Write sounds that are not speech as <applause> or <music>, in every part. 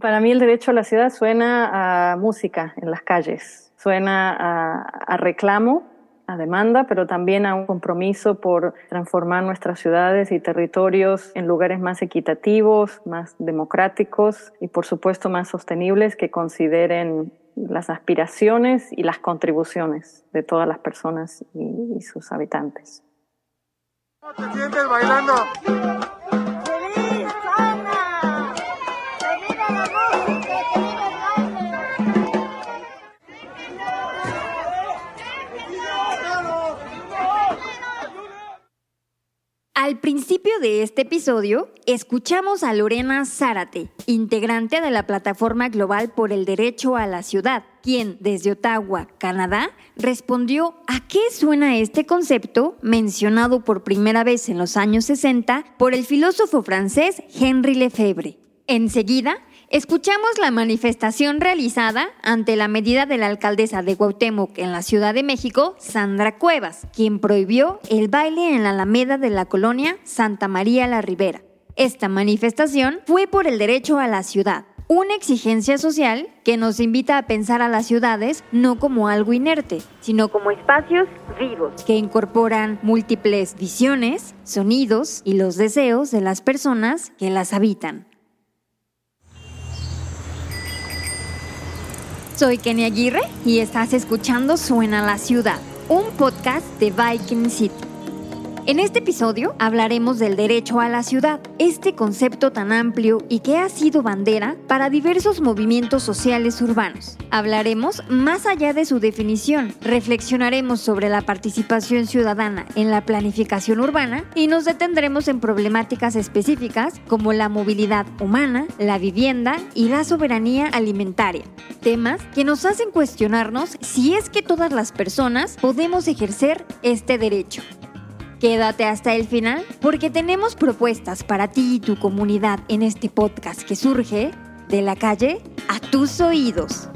Para mí el derecho a la ciudad suena a música en las calles, suena a, reclamo, a demanda, pero también a un compromiso por transformar nuestras ciudades y territorios en lugares más equitativos, más democráticos y por supuesto más sostenibles que consideren las aspiraciones y las contribuciones de todas las personas y, sus habitantes. bailando? Al principio de este episodio, escuchamos a Lorena Zárate, integrante de la Plataforma Global por el Derecho a la Ciudad, quien desde Ottawa, Canadá, respondió a qué suena este concepto mencionado por primera vez en los años 60 por el filósofo francés Henri Lefebvre. Enseguida, Escuchamos la manifestación realizada ante la medida de la alcaldesa de Cuauhtémoc en la Ciudad de México, Sandra Cuevas, quien prohibió el baile en la Alameda de la colonia Santa María la Ribera. Esta manifestación fue por el derecho a la ciudad, una exigencia social que nos invita a pensar a las ciudades no como algo inerte, sino como espacios vivos que incorporan múltiples visiones, sonidos y los deseos de las personas que las habitan. Soy Kenny Aguirre y estás escuchando Suena la Ciudad, un podcast de Viking City. En este episodio hablaremos del derecho a la ciudad, este concepto tan amplio y que ha sido bandera para diversos movimientos sociales urbanos. Hablaremos más allá de su definición, reflexionaremos sobre la participación ciudadana en la planificación urbana y nos detendremos en problemáticas específicas como la movilidad humana, la vivienda y la soberanía alimentaria. Temas que nos hacen cuestionarnos si es que todas las personas podemos ejercer este derecho. Quédate hasta el final porque tenemos propuestas para ti y tu comunidad en este podcast que surge de la calle a tus oídos.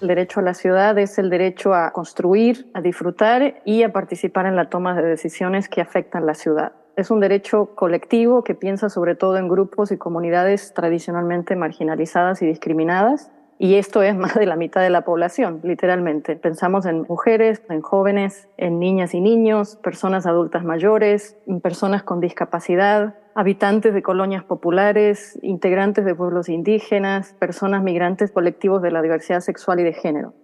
El derecho a la ciudad es el derecho a construir, a disfrutar y a participar en la toma de decisiones que afectan la ciudad. Es un derecho colectivo que piensa sobre todo en grupos y comunidades tradicionalmente marginalizadas y discriminadas. Y esto es <laughs> más de la mitad de la población, literalmente. Pensamos en mujeres, en jóvenes, en niñas y niños, personas adultas mayores, personas con discapacidad, habitantes de colonias populares, integrantes de pueblos indígenas, personas migrantes, colectivos de la diversidad sexual y de género.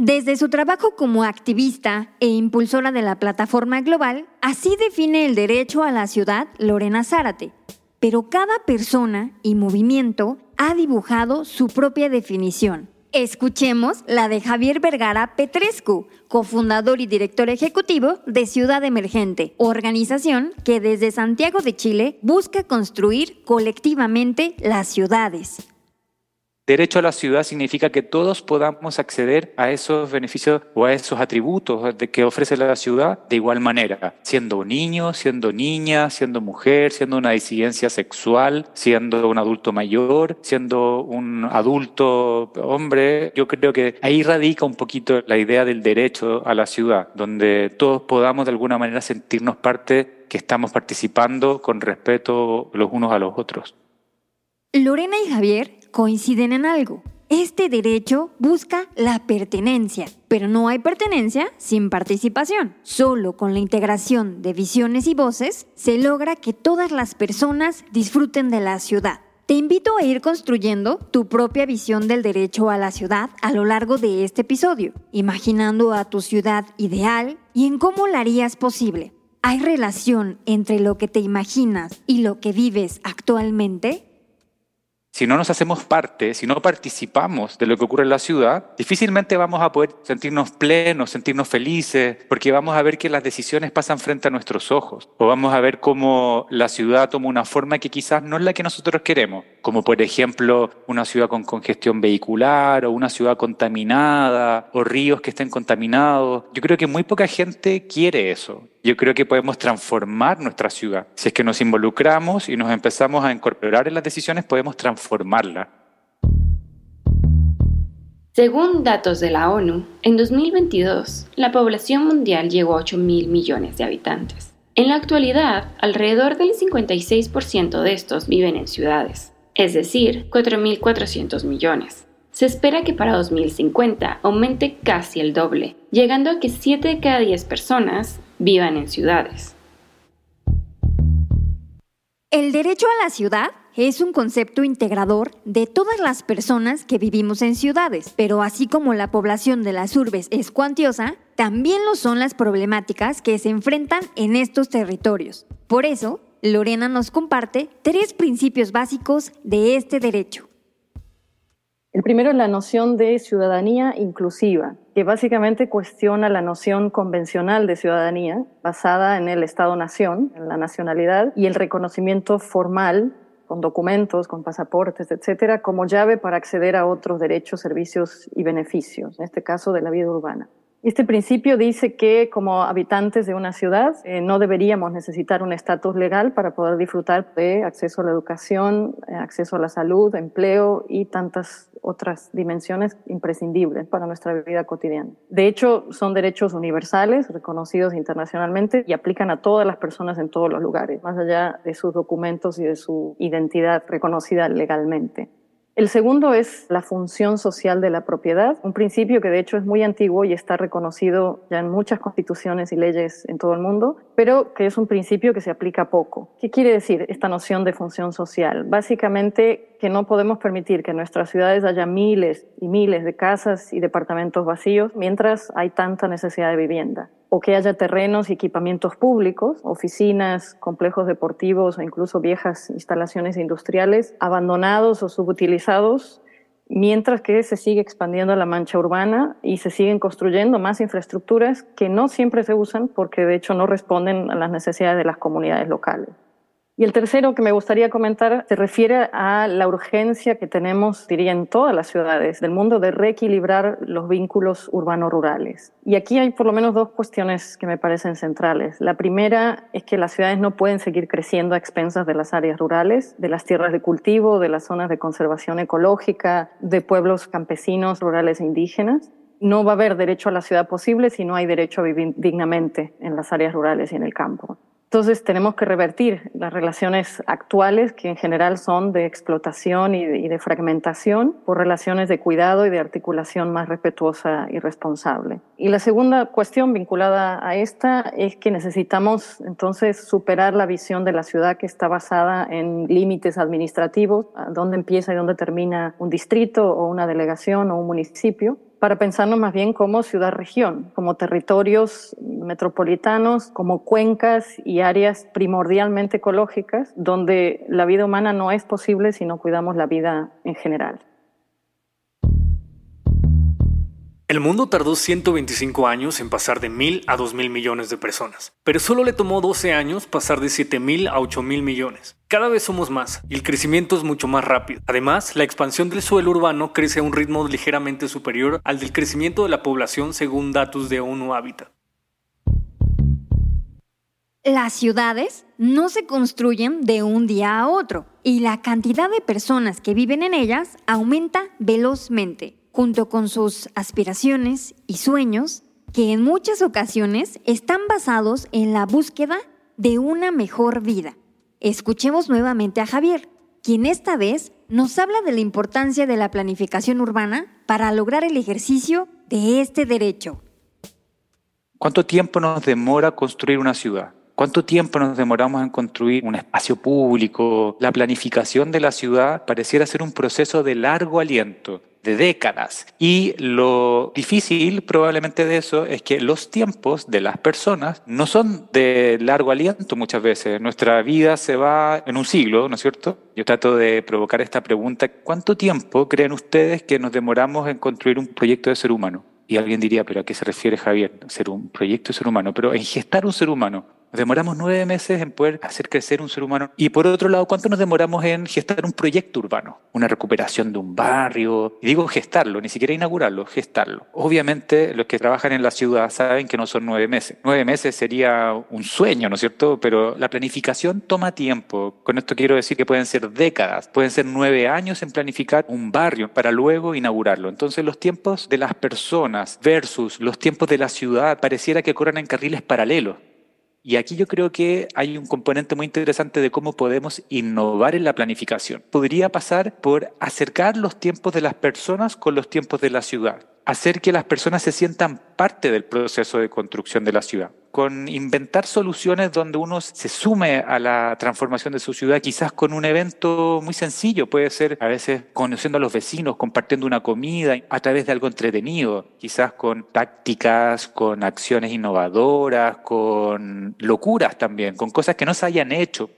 Desde su trabajo como activista e impulsora de la plataforma global, así define el derecho a la ciudad Lorena Zárate. Pero cada persona y movimiento ha dibujado su propia definición. Escuchemos la de Javier Vergara Petrescu, cofundador y director ejecutivo de Ciudad Emergente, organización que desde Santiago de Chile busca construir colectivamente las ciudades. Derecho a la ciudad significa que todos podamos acceder a esos beneficios o a esos atributos que ofrece la ciudad de igual manera, siendo niño, siendo niña, siendo mujer, siendo una disidencia sexual, siendo un adulto mayor, siendo un adulto hombre. Yo creo que ahí radica un poquito la idea del derecho a la ciudad, donde todos podamos de alguna manera sentirnos parte que estamos participando con respeto los unos a los otros. Lorena y Javier coinciden en algo. Este derecho busca la pertenencia, pero no hay pertenencia sin participación. Solo con la integración de visiones y voces se logra que todas las personas disfruten de la ciudad. Te invito a ir construyendo tu propia visión del derecho a la ciudad a lo largo de este episodio, imaginando a tu ciudad ideal y en cómo la harías posible. ¿Hay relación entre lo que te imaginas y lo que vives actualmente? Si no nos hacemos parte, si no participamos de lo que ocurre en la ciudad, difícilmente vamos a poder sentirnos plenos, sentirnos felices, porque vamos a ver que las decisiones pasan frente a nuestros ojos, o vamos a ver cómo la ciudad toma una forma que quizás no es la que nosotros queremos, como por ejemplo una ciudad con congestión vehicular, o una ciudad contaminada, o ríos que estén contaminados. Yo creo que muy poca gente quiere eso. Yo creo que podemos transformar nuestra ciudad. Si es que nos involucramos y nos empezamos a incorporar en las decisiones, podemos transformarla. Según datos de la ONU, en 2022 la población mundial llegó a 8 mil millones de habitantes. En la actualidad, alrededor del 56% de estos viven en ciudades, es decir, 4.400 millones. Se espera que para 2050 aumente casi el doble, llegando a que 7 de cada 10 personas vivan en ciudades. El derecho a la ciudad es un concepto integrador de todas las personas que vivimos en ciudades, pero así como la población de las urbes es cuantiosa, también lo son las problemáticas que se enfrentan en estos territorios. Por eso, Lorena nos comparte tres principios básicos de este derecho. El primero es la noción de ciudadanía inclusiva, que básicamente cuestiona la noción convencional de ciudadanía basada en el Estado-nación, en la nacionalidad y el reconocimiento formal con documentos, con pasaportes, etcétera, como llave para acceder a otros derechos, servicios y beneficios, en este caso de la vida urbana. Este principio dice que como habitantes de una ciudad eh, no deberíamos necesitar un estatus legal para poder disfrutar de acceso a la educación, eh, acceso a la salud, empleo y tantas otras dimensiones imprescindibles para nuestra vida cotidiana. De hecho, son derechos universales, reconocidos internacionalmente y aplican a todas las personas en todos los lugares, más allá de sus documentos y de su identidad reconocida legalmente. El segundo es la función social de la propiedad, un principio que de hecho es muy antiguo y está reconocido ya en muchas constituciones y leyes en todo el mundo, pero que es un principio que se aplica poco. ¿Qué quiere decir esta noción de función social? Básicamente que no podemos permitir que en nuestras ciudades haya miles y miles de casas y departamentos vacíos mientras hay tanta necesidad de vivienda o que haya terrenos y equipamientos públicos, oficinas, complejos deportivos o incluso viejas instalaciones industriales abandonados o subutilizados, mientras que se sigue expandiendo la mancha urbana y se siguen construyendo más infraestructuras que no siempre se usan porque de hecho no responden a las necesidades de las comunidades locales. Y el tercero que me gustaría comentar se refiere a la urgencia que tenemos, diría, en todas las ciudades del mundo de reequilibrar los vínculos urbano-rurales. Y aquí hay por lo menos dos cuestiones que me parecen centrales. La primera es que las ciudades no pueden seguir creciendo a expensas de las áreas rurales, de las tierras de cultivo, de las zonas de conservación ecológica, de pueblos campesinos, rurales e indígenas no va a haber derecho a la ciudad posible si no hay derecho a vivir dignamente en las áreas rurales y en el campo. Entonces tenemos que revertir las relaciones actuales, que en general son de explotación y de, fragmentación, por relaciones de cuidado y de articulación más respetuosa y responsable. Y la segunda cuestión vinculada a esta es que necesitamos entonces superar la visión de la ciudad que está basada en límites administrativos, dónde empieza y dónde termina un distrito o una delegación o un municipio, para pensarnos más bien como ciudad-región, como territorios metropolitanos, como cuencas y áreas primordialmente ecológicas, donde la vida humana no es posible si no cuidamos la vida en general. El mundo tardó 125 años en pasar de 1.000 a 2.000 millones de personas, pero solo le tomó 12 años pasar de 7.000 a 8.000 millones. Cada vez somos más y el crecimiento es mucho más rápido. Además, la expansión del suelo urbano crece a un ritmo ligeramente superior al del crecimiento de la población según datos de ONU Habitat. Las ciudades no se construyen de un día a otro y la cantidad de personas que viven en ellas aumenta velozmente junto con sus aspiraciones y sueños, que en muchas ocasiones están basados en la búsqueda de una mejor vida. Escuchemos nuevamente a Javier, quien esta vez nos habla de la importancia de la planificación urbana para lograr el ejercicio de este derecho. ¿Cuánto tiempo nos demora construir una ciudad? ¿Cuánto tiempo nos demoramos en construir un espacio público? La planificación de la ciudad pareciera ser un proceso de largo aliento, de décadas. Y lo difícil probablemente de eso es que los tiempos de las personas no son de largo aliento muchas veces. Nuestra vida se va en un siglo, ¿no es cierto? Yo trato de provocar esta pregunta. ¿Cuánto tiempo creen ustedes que nos demoramos en construir un proyecto de ser humano? Y alguien diría, ¿pero a qué se refiere Javier? Ser un proyecto de ser humano, pero en gestar un ser humano. Demoramos nueve meses en poder hacer crecer un ser humano. Y por otro lado, ¿cuánto nos demoramos en gestar un proyecto urbano? Una recuperación de un barrio. Y digo gestarlo, ni siquiera inaugurarlo, gestarlo. Obviamente, los que trabajan en la ciudad saben que no son nueve meses. Nueve meses sería un sueño, ¿no es cierto? Pero la planificación toma tiempo. Con esto quiero decir que pueden ser décadas, pueden ser nueve años en planificar un barrio para luego inaugurarlo. Entonces, los tiempos de las personas versus los tiempos de la ciudad pareciera que corran en carriles paralelos. Y aquí yo creo que hay un componente muy interesante de cómo podemos innovar en la planificación. Podría pasar por acercar los tiempos de las personas con los tiempos de la ciudad hacer que las personas se sientan parte del proceso de construcción de la ciudad, con inventar soluciones donde uno se sume a la transformación de su ciudad, quizás con un evento muy sencillo, puede ser a veces conociendo a los vecinos, compartiendo una comida a través de algo entretenido, quizás con tácticas, con acciones innovadoras, con locuras también, con cosas que no se hayan hecho.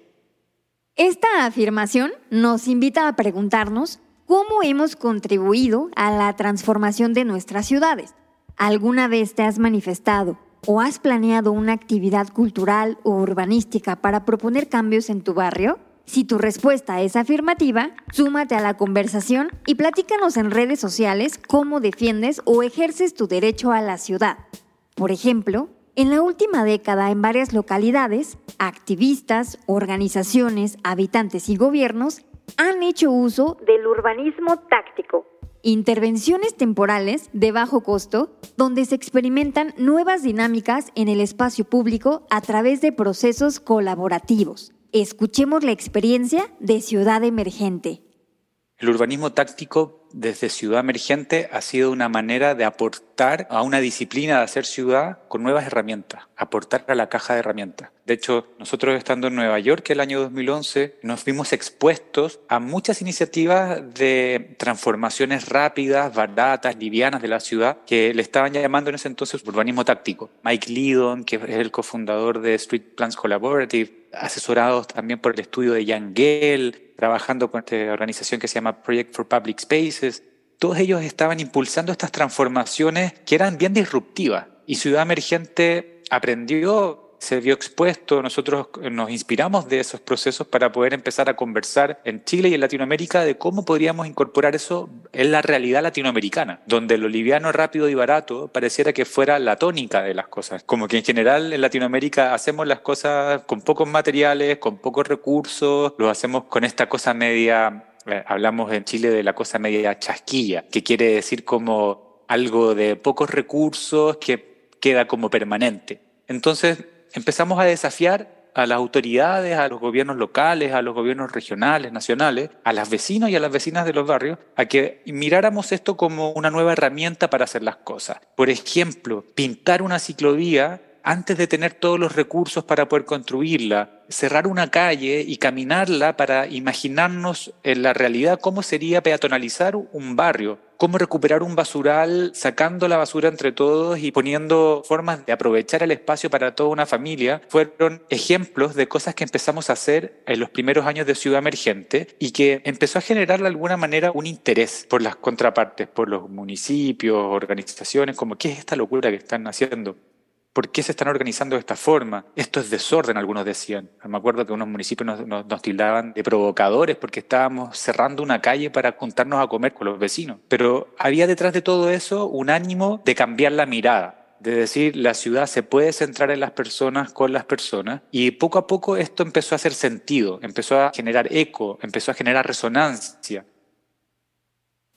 Esta afirmación nos invita a preguntarnos ¿Cómo hemos contribuido a la transformación de nuestras ciudades? ¿Alguna vez te has manifestado o has planeado una actividad cultural o urbanística para proponer cambios en tu barrio? Si tu respuesta es afirmativa, súmate a la conversación y platícanos en redes sociales cómo defiendes o ejerces tu derecho a la ciudad. Por ejemplo, en la última década en varias localidades, activistas, organizaciones, habitantes y gobiernos han hecho uso del urbanismo táctico, intervenciones temporales de bajo costo donde se experimentan nuevas dinámicas en el espacio público a través de procesos colaborativos. Escuchemos la experiencia de Ciudad Emergente. El urbanismo táctico desde Ciudad Emergente ha sido una manera de aportar a una disciplina de hacer ciudad con nuevas herramientas, aportar a la caja de herramientas. De hecho, nosotros estando en Nueva York el año 2011, nos vimos expuestos a muchas iniciativas de transformaciones rápidas, baratas, livianas de la ciudad, que le estaban llamando en ese entonces urbanismo táctico. Mike Lidon, que es el cofundador de Street Plans Collaborative, asesorados también por el estudio de Jan Gell, trabajando con esta organización que se llama Project for Public Spaces. Todos ellos estaban impulsando estas transformaciones que eran bien disruptivas y Ciudad Emergente aprendió se vio expuesto, nosotros nos inspiramos de esos procesos para poder empezar a conversar en Chile y en Latinoamérica de cómo podríamos incorporar eso en la realidad latinoamericana, donde lo liviano, rápido y barato pareciera que fuera la tónica de las cosas. Como que en general en Latinoamérica hacemos las cosas con pocos materiales, con pocos recursos, lo hacemos con esta cosa media, eh, hablamos en Chile de la cosa media chasquilla, que quiere decir como algo de pocos recursos que queda como permanente. Entonces, empezamos a desafiar a las autoridades, a los gobiernos locales, a los gobiernos regionales, nacionales, a las vecinos y a las vecinas de los barrios, a que miráramos esto como una nueva herramienta para hacer las cosas. Por ejemplo, pintar una ciclovía antes de tener todos los recursos para poder construirla, cerrar una calle y caminarla para imaginarnos en la realidad cómo sería peatonalizar un barrio, cómo recuperar un basural sacando la basura entre todos y poniendo formas de aprovechar el espacio para toda una familia, fueron ejemplos de cosas que empezamos a hacer en los primeros años de Ciudad Emergente y que empezó a generar de alguna manera un interés por las contrapartes, por los municipios, organizaciones, como qué es esta locura que están haciendo. ¿Por qué se están organizando de esta forma? Esto es desorden, algunos decían. Me acuerdo que unos municipios nos, nos, tildaban de provocadores porque estábamos cerrando una calle para juntarnos a comer con los vecinos. Pero había detrás de todo eso un ánimo de cambiar la mirada, de decir la ciudad se puede centrar en las personas con las personas y poco a poco esto empezó a hacer sentido, empezó a generar eco, empezó a generar resonancia.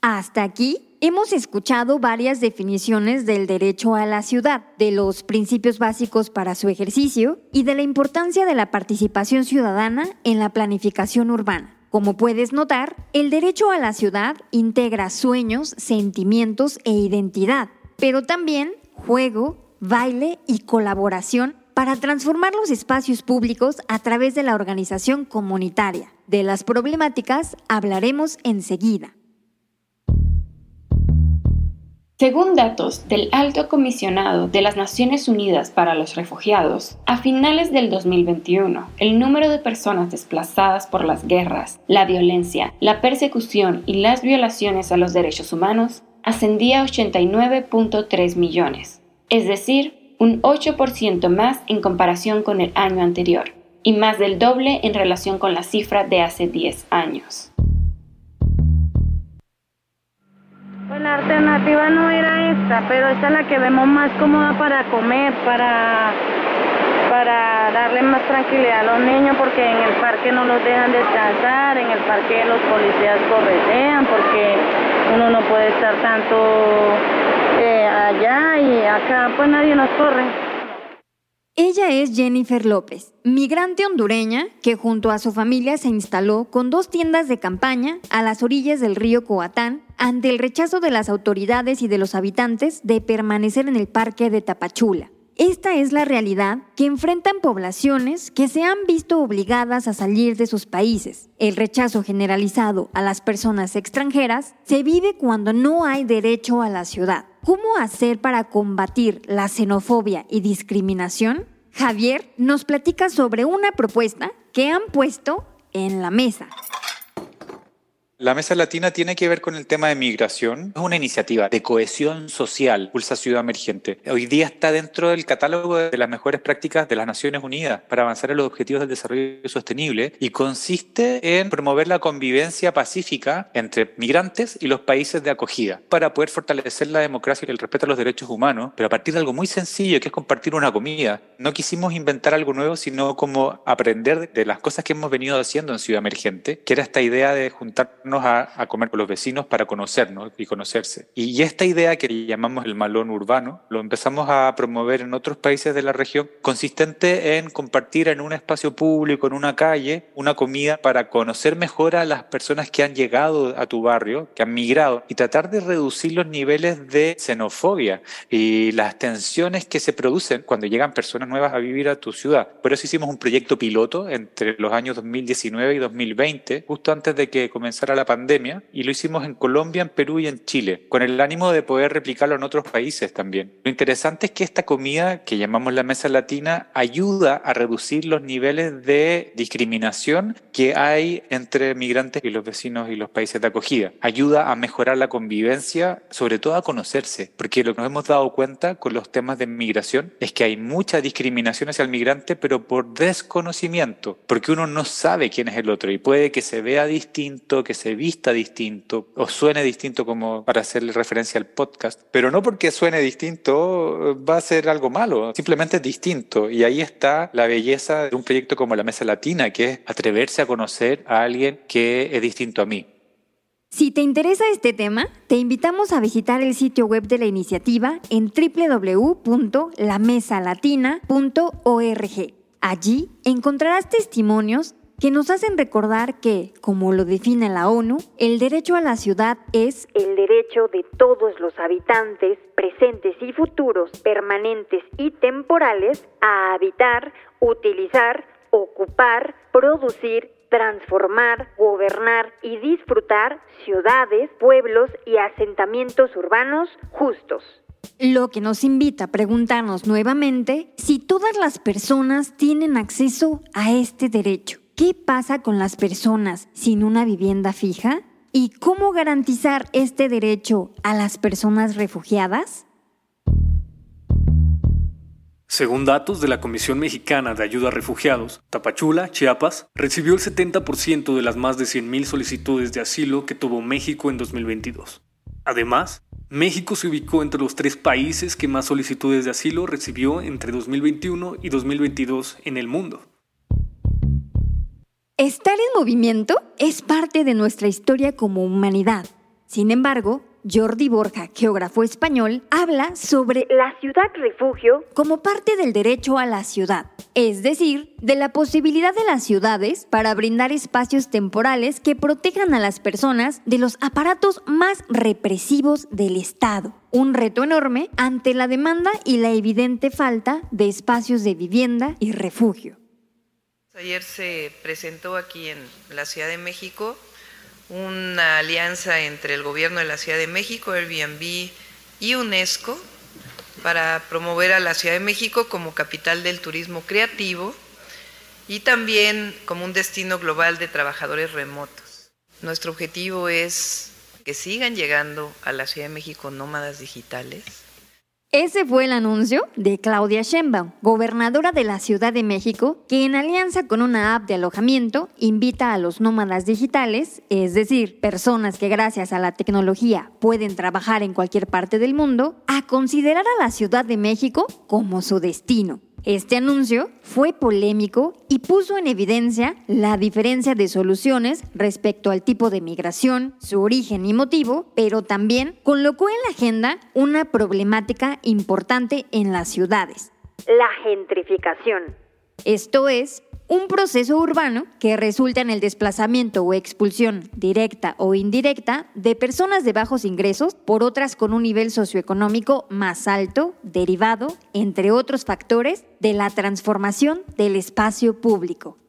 Hasta aquí hemos escuchado varias definiciones del derecho a la ciudad, de los principios básicos para su ejercicio y de la importancia de la participación ciudadana en la planificación urbana. Como puedes notar, el derecho a la ciudad integra sueños, sentimientos e identidad, pero también juego, baile y colaboración para transformar los espacios públicos a través de la organización comunitaria. De las problemáticas hablaremos enseguida. Según datos del Alto Comisionado de las Naciones Unidas para los Refugiados, a finales del 2021, el número de personas desplazadas por las guerras, la violencia, la persecución y las violaciones a los derechos humanos ascendía a 89.3 millones, es decir, un 8% más en comparación con el año anterior y más del doble en relación con la cifra de hace 10 años. La alternativa no era esta, pero esta es la que vemos más cómoda para comer, para, para darle más tranquilidad a los niños, porque en el parque no los dejan descansar, en el parque los policías corretean, porque uno no puede estar tanto eh, allá y acá, pues nadie nos corre. Ella es Jennifer López, migrante hondureña que junto a su familia se instaló con dos tiendas de campaña a las orillas del río Coatán ante el rechazo de las autoridades y de los habitantes de permanecer en el parque de Tapachula. Esta es la realidad que enfrentan poblaciones que se han visto obligadas a salir de sus países. El rechazo generalizado a las personas extranjeras se vive cuando no hay derecho a la ciudad. ¿Cómo hacer para combatir la xenofobia y discriminación? Javier nos platica sobre una propuesta que han puesto en la mesa. La Mesa Latina tiene que ver con el tema de migración. Es una iniciativa de cohesión social, Pulsa Ciudad Emergente. Hoy día está dentro del catálogo de las mejores prácticas de las Naciones Unidas para avanzar en los objetivos del desarrollo sostenible y consiste en promover la convivencia pacífica entre migrantes y los países de acogida para poder fortalecer la democracia y el respeto a los derechos humanos, pero a partir de algo muy sencillo que es compartir una comida. No quisimos inventar algo nuevo, sino como aprender de las cosas que hemos venido haciendo en Ciudad Emergente, que era esta idea de juntarnos a, comer con los vecinos para conocernos y conocerse. Y, esta idea que llamamos el malón urbano, lo empezamos a promover en otros países de la región, consistente en compartir en un espacio público, en una calle, una comida para conocer mejor a las personas que han llegado a tu barrio, que han migrado, y tratar de reducir los niveles de xenofobia y las tensiones que se producen cuando llegan personas nuevas a vivir a tu ciudad. Por eso hicimos un proyecto piloto entre los años 2019 y 2020, justo antes de que comenzara la pandemia y lo hicimos en Colombia, en Perú y en Chile, con el ánimo de poder replicarlo en otros países también. Lo interesante es que esta comida que llamamos la mesa latina ayuda a reducir los niveles de discriminación que hay entre migrantes y los vecinos y los países de acogida. Ayuda a mejorar la convivencia, sobre todo a conocerse, porque lo que nos hemos dado cuenta con los temas de migración es que hay mucha discriminación hacia el migrante, pero por desconocimiento, porque uno no sabe quién es el otro y puede que se vea distinto, que se vista distinto o suene distinto como para hacerle referencia al podcast, pero no porque suene distinto eh, va a ser algo malo, simplemente es distinto y ahí está la belleza de un proyecto como la Mesa Latina, que es atreverse a conocer a alguien que es distinto a mí. Si te interesa este tema, te invitamos a visitar el sitio web de la iniciativa en www.lamesalatina.org. Allí encontrarás testimonios que nos hacen recordar que, como lo define la ONU, el derecho a la ciudad es el derecho de todos los habitantes, presentes y futuros, permanentes y temporales, a habitar, utilizar, ocupar, producir, transformar, gobernar y disfrutar ciudades, pueblos y asentamientos urbanos justos. Lo que nos invita a preguntarnos nuevamente si todas las personas tienen acceso a este derecho. ¿Qué pasa con las personas sin una vivienda fija? ¿Y cómo garantizar este derecho a las personas refugiadas? Según datos de la Comisión Mexicana de Ayuda a Refugiados, Tapachula, Chiapas, recibió el 70% de las más de 100.000 solicitudes de asilo que tuvo México en 2022. Además, México se ubicó entre los tres países que más solicitudes de asilo recibió entre 2021 y 2022 en el mundo. Estar en movimiento es parte de nuestra historia como humanidad. Sin embargo, Jordi Borja, geógrafo español, habla sobre la ciudad refugio como parte del derecho a la ciudad, es decir, de la posibilidad de las ciudades para brindar espacios temporales que protejan a las personas de los aparatos más represivos del Estado. Un reto enorme ante la demanda y la evidente falta de espacios de vivienda y refugio. Ayer se presentó aquí en la Ciudad de México una alianza entre el gobierno de la Ciudad de México, Airbnb y UNESCO para promover a la Ciudad de México como capital del turismo creativo y también como un destino global de trabajadores remotos. Nuestro objetivo es que sigan llegando a la Ciudad de México nómadas digitales Ese fue el anuncio de Claudia Sheinbaum, gobernadora de la Ciudad de México, que en alianza con una app de alojamiento invita a los nómadas digitales, es decir, personas que gracias a la tecnología pueden trabajar en cualquier parte del mundo, a considerar a la Ciudad de México como su destino. Este anuncio fue polémico y puso en evidencia la diferencia de soluciones respecto al tipo de migración, su origen y motivo, pero también colocó en la agenda una problemática importante en las ciudades, la gentrificación. Esto es, un proceso urbano que resulta en el desplazamiento o expulsión directa o indirecta de personas de bajos ingresos por otras con un nivel socioeconómico más alto, derivado, entre otros factores, de la transformación del espacio público.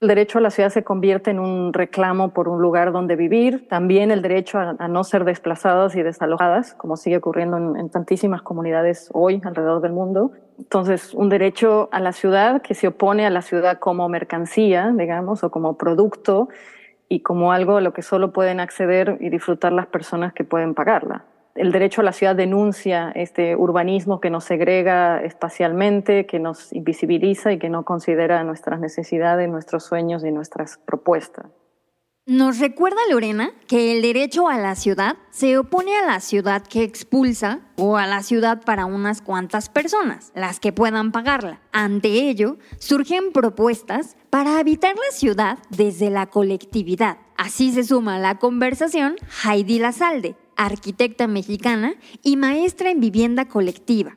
El derecho a la ciudad se convierte en un reclamo por un lugar donde vivir, también el derecho a, no ser desplazadas y desalojadas, como sigue ocurriendo en, tantísimas comunidades hoy alrededor del mundo. Entonces, un derecho a la ciudad que se opone a la ciudad como mercancía, digamos, o como producto y como algo a lo que solo pueden acceder y disfrutar las personas que pueden pagarla el derecho a la ciudad denuncia este urbanismo que nos segrega espacialmente, que nos invisibiliza y que no considera nuestras necesidades, nuestros sueños y nuestras propuestas. Nos recuerda Lorena que el derecho a la ciudad se opone a la ciudad que expulsa o a la ciudad para unas cuantas personas, las que puedan pagarla. Ante ello, surgen propuestas para habitar la ciudad desde la colectividad. Así se suma a la conversación Heidi Lazalde, arquitecta mexicana y maestra en vivienda colectiva.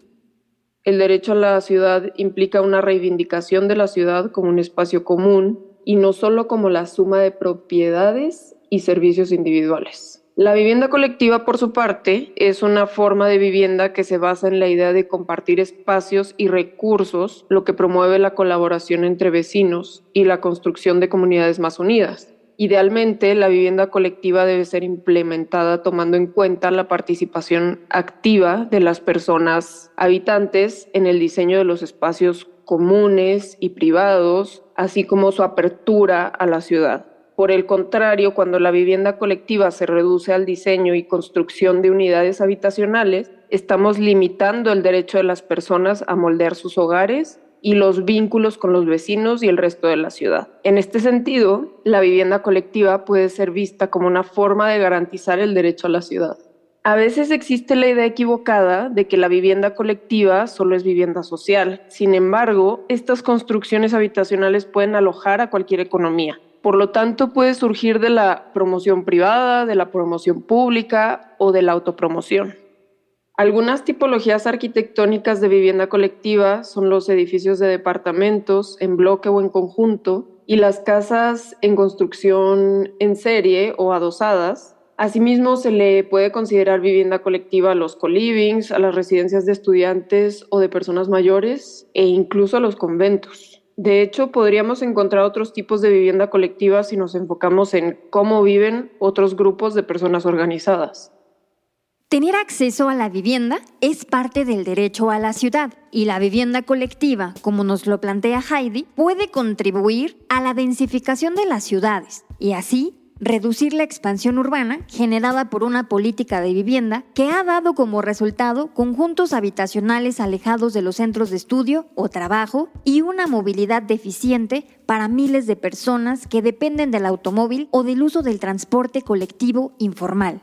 El derecho a la ciudad implica una reivindicación de la ciudad como un espacio común y no solo como la suma de propiedades y servicios individuales. La vivienda colectiva, por su parte, es una forma de vivienda que se basa en la idea de compartir espacios y recursos, lo que promueve la colaboración entre vecinos y la construcción de comunidades más unidas. Idealmente, la vivienda colectiva debe ser implementada tomando en cuenta la participación activa de las personas habitantes en el diseño de los espacios comunes y privados, así como su apertura a la ciudad. Por el contrario, cuando la vivienda colectiva se reduce al diseño y construcción de unidades habitacionales, estamos limitando el derecho de las personas a moldear sus hogares y los vínculos con los vecinos y el resto de la ciudad. En este sentido, la vivienda colectiva puede ser vista como una forma de garantizar el derecho a la ciudad. A veces existe la idea equivocada de que la vivienda colectiva solo es vivienda social. Sin embargo, estas construcciones habitacionales pueden alojar a cualquier economía. Por lo tanto, puede surgir de la promoción privada, de la promoción pública o de la autopromoción. Algunas tipologías arquitectónicas de vivienda colectiva son los edificios de departamentos en bloque o en conjunto y las casas en construcción en serie o adosadas. Asimismo, se le puede considerar vivienda colectiva a los colivings, a las residencias de estudiantes o de personas mayores e incluso a los conventos. De hecho, podríamos encontrar otros tipos de vivienda colectiva si nos enfocamos en cómo viven otros grupos de personas organizadas. Tener acceso a la vivienda es parte del derecho a la ciudad y la vivienda colectiva, como nos lo plantea Heidi, puede contribuir a la densificación de las ciudades y así reducir la expansión urbana generada por una política de vivienda que ha dado como resultado conjuntos habitacionales alejados de los centros de estudio o trabajo y una movilidad deficiente para miles de personas que dependen del automóvil o del uso del transporte colectivo informal.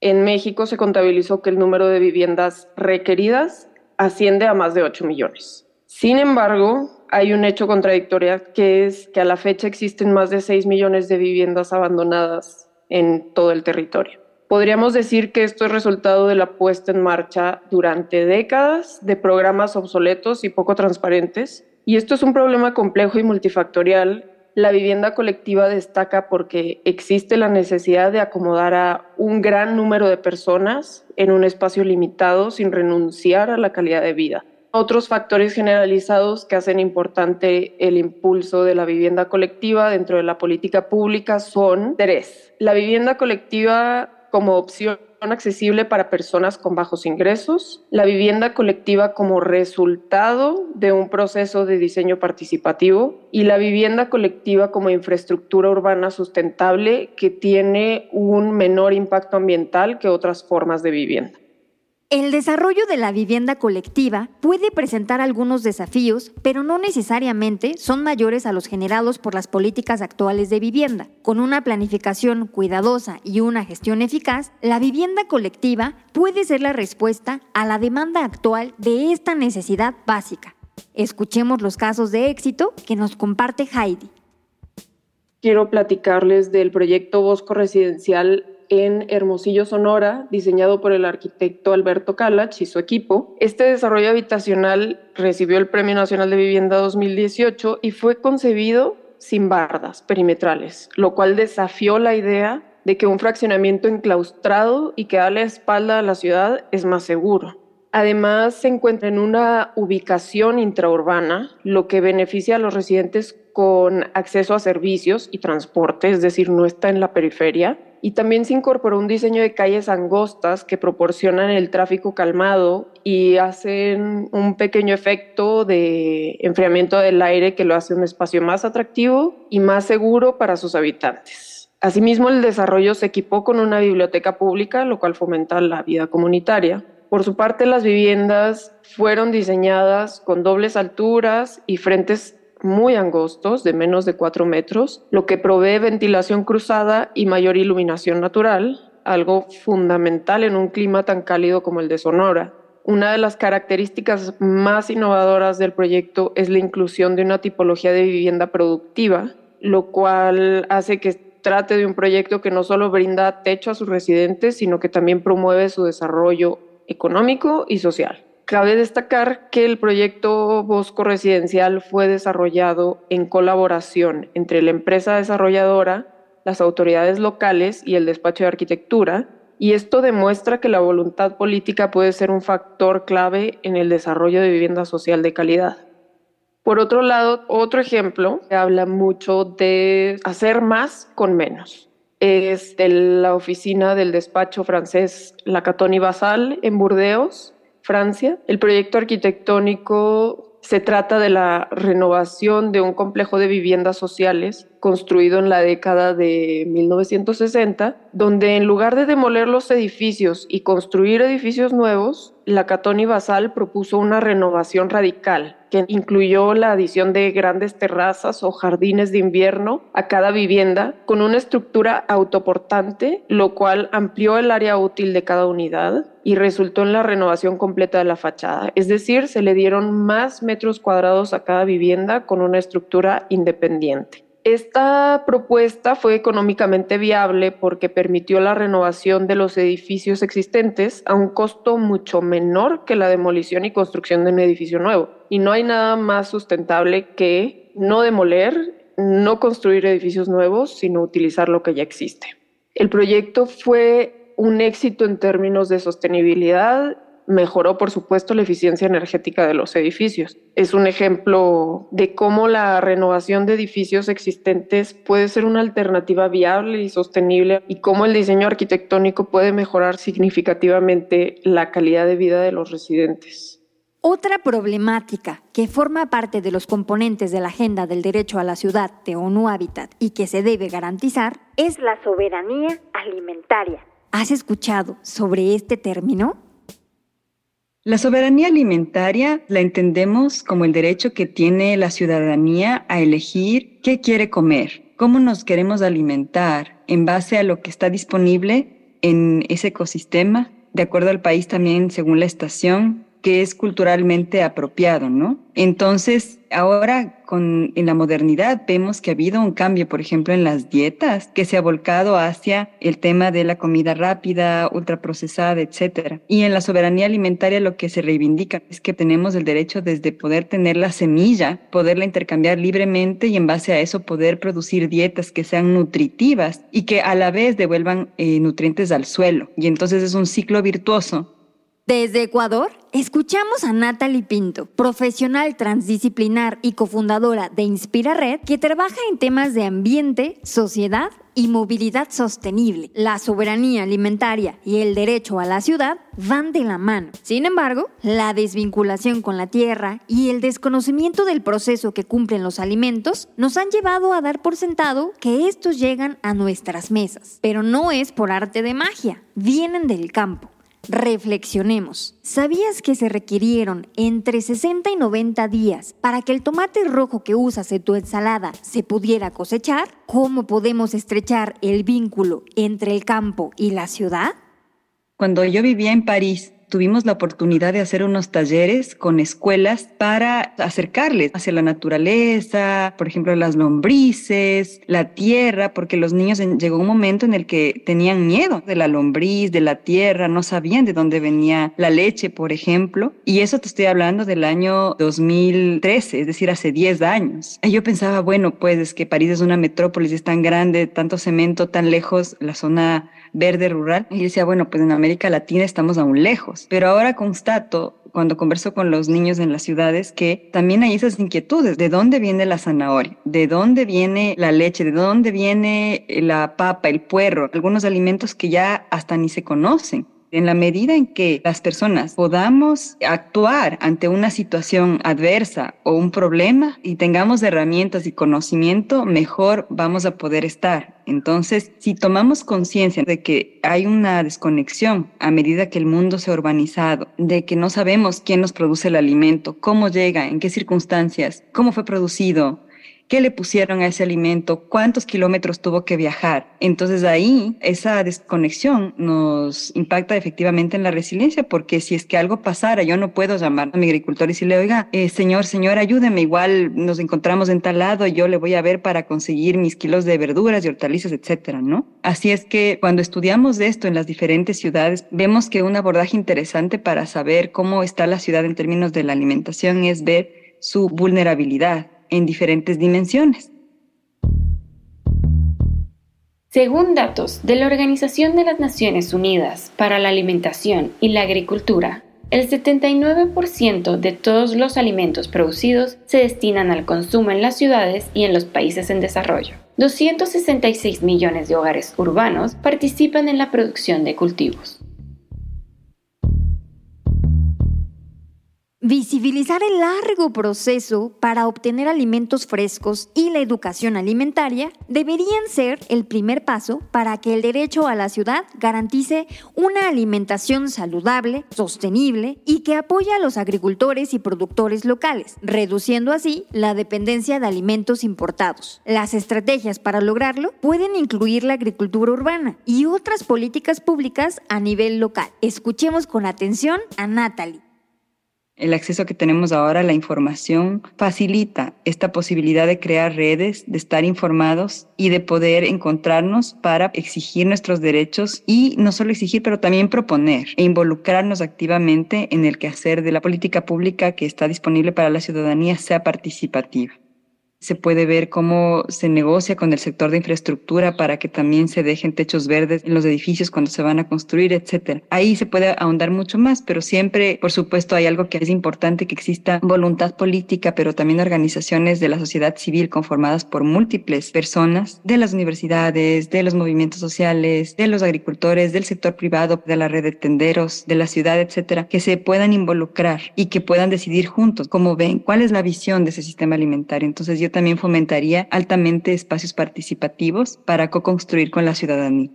En México se contabilizó que el número de viviendas requeridas asciende a más de 8 millones. Sin embargo, hay un hecho contradictorio que es que a la fecha existen más de 6 millones de viviendas abandonadas en todo el territorio. Podríamos decir que esto es resultado de la puesta en marcha durante décadas de programas obsoletos y poco transparentes. Y esto es un problema complejo y multifactorial la vivienda colectiva destaca porque existe la necesidad de acomodar a un gran número de personas en un espacio limitado sin renunciar a la calidad de vida. Otros factores generalizados que hacen importante el impulso de la vivienda colectiva dentro de la política pública son tres. La vivienda colectiva como opción accesible para personas con bajos ingresos, la vivienda colectiva como resultado de un proceso de diseño participativo y la vivienda colectiva como infraestructura urbana sustentable que tiene un menor impacto ambiental que otras formas de vivienda. El desarrollo de la vivienda colectiva puede presentar algunos desafíos, pero no necesariamente son mayores a los generados por las políticas actuales de vivienda. Con una planificación cuidadosa y una gestión eficaz, la vivienda colectiva puede ser la respuesta a la demanda actual de esta necesidad básica. Escuchemos los casos de éxito que nos comparte Heidi. Quiero platicarles del proyecto Bosco Residencial en Hermosillo, Sonora, diseñado por el arquitecto Alberto Calach y su equipo. Este desarrollo habitacional recibió el Premio Nacional de Vivienda 2018 y fue concebido sin bardas perimetrales, lo cual desafió la idea de que un fraccionamiento enclaustrado y que da la espalda a la ciudad es más seguro. Además, se encuentra en una ubicación intraurbana, lo que beneficia a los residentes con acceso a servicios y transporte, es decir, no está en la periferia, y también se incorporó un diseño de calles angostas que proporcionan el tráfico calmado y hacen un pequeño efecto de enfriamiento del aire que lo hace un espacio más atractivo y más seguro para sus habitantes. Asimismo, el desarrollo se equipó con una biblioteca pública, lo cual fomenta la vida comunitaria. Por su parte, las viviendas fueron diseñadas con dobles alturas y frentes muy angostos, de menos de 4 metros, lo que provee ventilación cruzada y mayor iluminación natural, algo fundamental en un clima tan cálido como el de Sonora. Una de las características más innovadoras del proyecto es la inclusión de una tipología de vivienda productiva, lo cual hace que trate de un proyecto que no solo brinda techo a sus residentes, sino que también promueve su desarrollo económico y social. Cabe destacar que el proyecto Bosco Residencial fue desarrollado en colaboración entre la empresa desarrolladora, las autoridades locales y el despacho de arquitectura, y esto demuestra que la voluntad política puede ser un factor clave en el desarrollo de vivienda social de calidad. Por otro lado, otro ejemplo que habla mucho de hacer más con menos. Es de la oficina del despacho francés Lacatoni Basal en Burdeos, Francia. El proyecto arquitectónico se trata de la renovación de un complejo de viviendas sociales construido en la década de 1960, donde en lugar de demoler los edificios y construir edificios nuevos, la Catoni Basal propuso una renovación radical que incluyó la adición de grandes terrazas o jardines de invierno a cada vivienda con una estructura autoportante, lo cual amplió el área útil de cada unidad y resultó en la renovación completa de la fachada. Es decir, se le dieron más metros cuadrados a cada vivienda con una estructura independiente. Esta propuesta fue económicamente viable porque permitió la renovación de los edificios existentes a un costo mucho menor que la demolición y construcción de un edificio nuevo. Y no hay nada más sustentable que no demoler, no construir edificios nuevos, sino utilizar lo que ya existe. El proyecto fue un éxito en términos de sostenibilidad mejoró, por supuesto, la eficiencia energética de los edificios. Es un ejemplo de cómo la renovación de edificios existentes puede ser una alternativa viable y sostenible y cómo el diseño arquitectónico puede mejorar significativamente la calidad de vida de los residentes. Otra problemática que forma parte de los componentes de la Agenda del Derecho a la Ciudad de ONU Habitat y que se debe garantizar es la soberanía alimentaria. ¿Has escuchado sobre este término? La soberanía alimentaria la entendemos como el derecho que tiene la ciudadanía a elegir qué quiere comer, cómo nos queremos alimentar en base a lo que está disponible en ese ecosistema, de acuerdo al país también según la estación, que es culturalmente apropiado, ¿no? Entonces, ahora con, en la modernidad vemos que ha habido un cambio, por ejemplo, en las dietas, que se ha volcado hacia el tema de la comida rápida, ultraprocesada, etcétera. Y en la soberanía alimentaria lo que se reivindica es que tenemos el derecho desde poder tener la semilla, poderla intercambiar libremente y en base a eso poder producir dietas que sean nutritivas y que a la vez devuelvan eh, nutrientes al suelo. Y entonces es un ciclo virtuoso desde Ecuador, escuchamos a Natalie Pinto, profesional transdisciplinar y cofundadora de Inspira Red, que trabaja en temas de ambiente, sociedad y movilidad sostenible. La soberanía alimentaria y el derecho a la ciudad van de la mano. Sin embargo, la desvinculación con la tierra y el desconocimiento del proceso que cumplen los alimentos nos han llevado a dar por sentado que estos llegan a nuestras mesas. Pero no es por arte de magia, vienen del campo. Reflexionemos. ¿Sabías que se requirieron entre 60 y 90 días para que el tomate rojo que usas en tu ensalada se pudiera cosechar? ¿Cómo podemos estrechar el vínculo entre el campo y la ciudad? Cuando yo vivía en París, tuvimos la oportunidad de hacer unos talleres con escuelas para acercarles hacia la naturaleza, por ejemplo, las lombrices, la tierra, porque los niños llegó un momento en el que tenían miedo de la lombriz, de la tierra, no sabían de dónde venía la leche, por ejemplo. Y eso te estoy hablando del año 2013, es decir, hace 10 años. Yo pensaba, bueno, pues es que París es una metrópolis, es tan grande, tanto cemento, tan lejos, la zona verde rural. Y decía, bueno, pues en América Latina estamos aún lejos. Pero ahora constato cuando converso con los niños en las ciudades que también hay esas inquietudes. ¿De dónde viene la zanahoria? ¿De dónde viene la leche? ¿De dónde viene la papa, el puerro? Algunos alimentos que ya hasta ni se conocen. En la medida en que las personas podamos actuar ante una situación adversa o un problema y tengamos herramientas y conocimiento, mejor vamos a poder estar. Entonces, si tomamos conciencia de que hay una desconexión a medida que el mundo se ha urbanizado, de que no sabemos quién nos produce el alimento, cómo llega, en qué circunstancias, cómo fue producido, qué le pusieron a ese alimento, cuántos kilómetros tuvo que viajar. Entonces ahí esa desconexión nos impacta efectivamente en la resiliencia, porque si es que algo pasara, yo no puedo llamar a mi agricultor y decirle, oiga, eh, señor, señor, ayúdeme, igual nos encontramos en tal lado, yo le voy a ver para conseguir mis kilos de verduras y hortalizas, etcétera, ¿no? Así es que cuando estudiamos esto en las diferentes ciudades, vemos que un abordaje interesante para saber cómo está la ciudad en términos de la alimentación es ver su vulnerabilidad en diferentes dimensiones. Según datos de la Organización de las Naciones Unidas para la Alimentación y la Agricultura, el 79% de todos los alimentos producidos se destinan al consumo en las ciudades y en los países en desarrollo. 266 millones de hogares urbanos participan en la producción de cultivos. Visibilizar el largo proceso para obtener alimentos frescos y la educación alimentaria deberían ser el primer paso para que el derecho a la ciudad garantice una alimentación saludable, sostenible y que apoye a los agricultores y productores locales, reduciendo así la dependencia de alimentos importados. Las estrategias para lograrlo pueden incluir la agricultura urbana y otras políticas públicas a nivel local. Escuchemos con atención a Natalie. El acceso que tenemos ahora a la información facilita esta posibilidad de crear redes, de estar informados y de poder encontrarnos para exigir nuestros derechos y no solo exigir, pero también proponer e involucrarnos activamente en el quehacer de la política pública que está disponible para la ciudadanía sea participativa. Se puede ver cómo se negocia con el sector de infraestructura para que también se dejen techos verdes en los edificios cuando se van a construir, etcétera. Ahí se puede ahondar mucho más, pero siempre, por supuesto, hay algo que es importante que exista voluntad política, pero también organizaciones de la sociedad civil conformadas por múltiples personas de las universidades, de los movimientos sociales, de los agricultores, del sector privado, de la red de tenderos, de la ciudad, etcétera, que se puedan involucrar y que puedan decidir juntos cómo ven, cuál es la visión de ese sistema alimentario. Entonces, yo también fomentaría altamente espacios participativos para co-construir con la ciudadanía.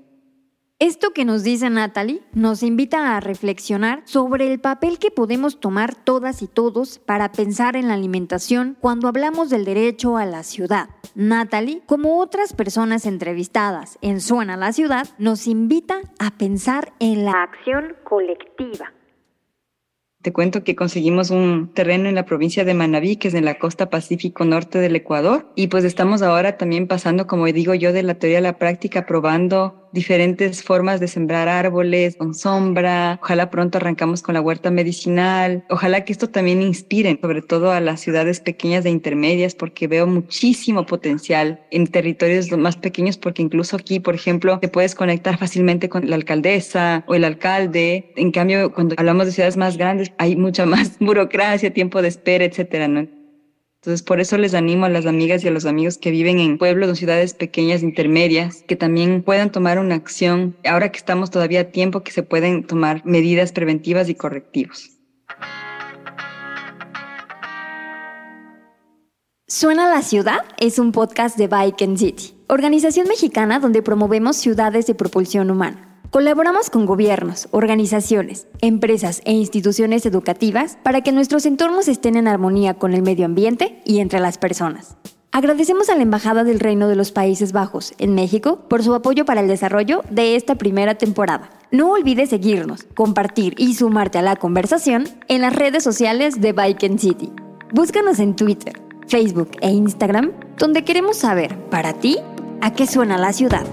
Esto que nos dice Natalie nos invita a reflexionar sobre el papel que podemos tomar todas y todos para pensar en la alimentación cuando hablamos del derecho a la ciudad. Natalie, como otras personas entrevistadas en Suena la Ciudad, nos invita a pensar en la acción colectiva te cuento que conseguimos un terreno en la provincia de Manabí, que es en la costa pacífico norte del Ecuador, y pues estamos ahora también pasando, como digo yo, de la teoría a la práctica, probando diferentes formas de sembrar árboles con sombra. Ojalá pronto arrancamos con la huerta medicinal. Ojalá que esto también inspire, sobre todo a las ciudades pequeñas e intermedias, porque veo muchísimo potencial en territorios más pequeños, porque incluso aquí, por ejemplo, te puedes conectar fácilmente con la alcaldesa o el alcalde. En cambio, cuando hablamos de ciudades más grandes, hay mucha más <laughs> burocracia, tiempo de espera, etcétera, ¿no? Entonces, por eso les animo a las amigas y a los amigos que viven en pueblos o ciudades pequeñas intermedias que también puedan tomar una acción, ahora que estamos todavía a tiempo, que se pueden tomar medidas preventivas y correctivos. Suena la ciudad es un podcast de Bike and City, organización mexicana donde promovemos ciudades de propulsión humana. Colaboramos con gobiernos, organizaciones, empresas e instituciones educativas para que nuestros entornos estén en armonía con el medio ambiente y entre las personas. Agradecemos a la Embajada del Reino de los Países Bajos en México por su apoyo para el desarrollo de esta primera temporada. No olvides seguirnos, compartir y sumarte a la conversación en las redes sociales de Bike City. Búscanos en Twitter, Facebook e Instagram, donde queremos saber, para ti, a qué suena la ciudad.